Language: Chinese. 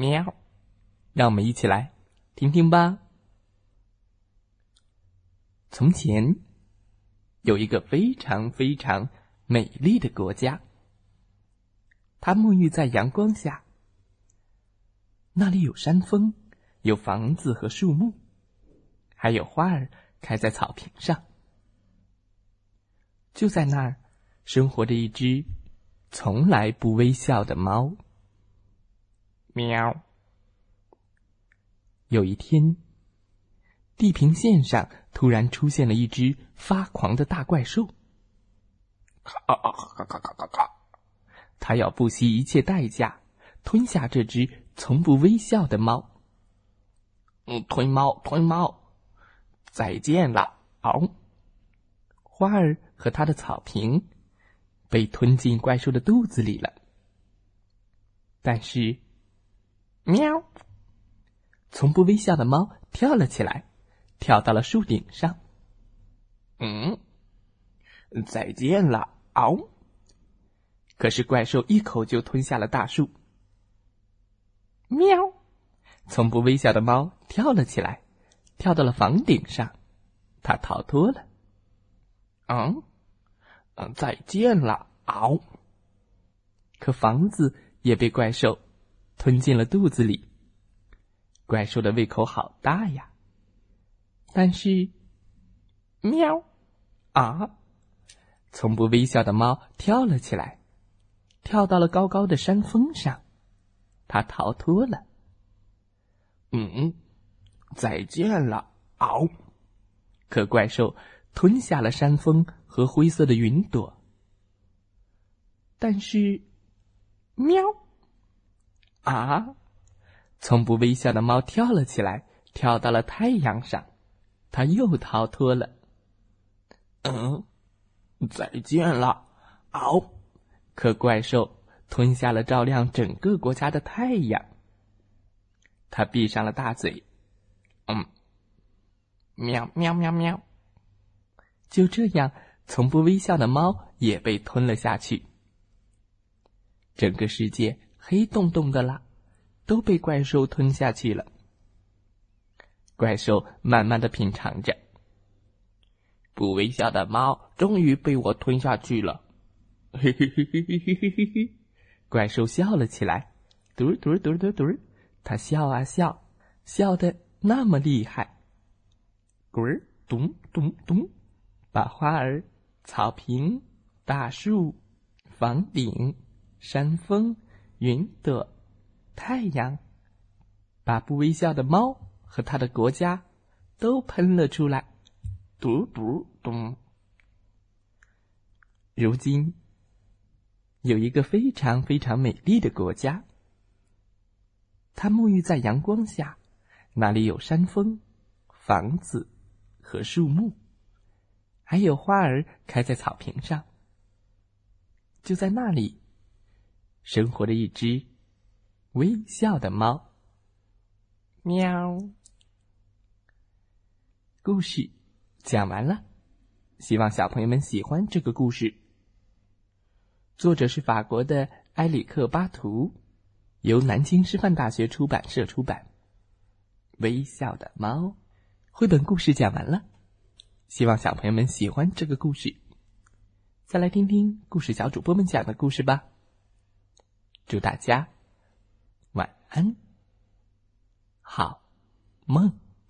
喵，让我们一起来听听吧。从前有一个非常非常美丽的国家，它沐浴在阳光下，那里有山峰，有房子和树木，还有花儿开在草坪上。就在那儿，生活着一只从来不微笑的猫。喵！有一天，地平线上突然出现了一只发狂的大怪兽。咔咔咔咔咔咔！他要不惜一切代价吞下这只从不微笑的猫。嗯，吞猫，吞猫！再见了，嗷！花儿和它的草坪被吞进怪兽的肚子里了。但是。喵！从不微笑的猫跳了起来，跳到了树顶上。嗯，再见了，嗷！可是怪兽一口就吞下了大树。喵！从不微笑的猫跳了起来，跳到了房顶上，它逃脱了。嗯，嗯，再见了，嗷！可房子也被怪兽。吞进了肚子里。怪兽的胃口好大呀！但是，喵，啊！从不微笑的猫跳了起来，跳到了高高的山峰上，它逃脱了。嗯，再见了，嗷！可怪兽吞下了山峰和灰色的云朵。但是，喵。啊！从不微笑的猫跳了起来，跳到了太阳上，它又逃脱了。嗯，再见了，嗷！可怪兽吞下了照亮整个国家的太阳，它闭上了大嘴。嗯，喵喵喵喵！就这样，从不微笑的猫也被吞了下去。整个世界。黑洞洞的啦，都被怪兽吞下去了。怪兽慢慢的品尝着，不微笑的猫终于被我吞下去了。嘿嘿嘿嘿嘿嘿嘿嘿！怪兽笑了起来，嘟嘟嘟嘟嘟，它笑啊笑，笑的那么厉害。滚儿咚咚咚，把花儿、草坪、大树、房顶、山峰。云朵太阳，把不微笑的猫和他的国家都喷了出来。嘟嘟咚！如今有一个非常非常美丽的国家，它沐浴在阳光下，那里有山峰、房子和树木，还有花儿开在草坪上。就在那里。生活着一只微笑的猫。喵。故事讲完了，希望小朋友们喜欢这个故事。作者是法国的埃里克巴图，由南京师范大学出版社出版。微笑的猫，绘本故事讲完了，希望小朋友们喜欢这个故事。再来听听故事小主播们讲的故事吧。祝大家晚安，好梦。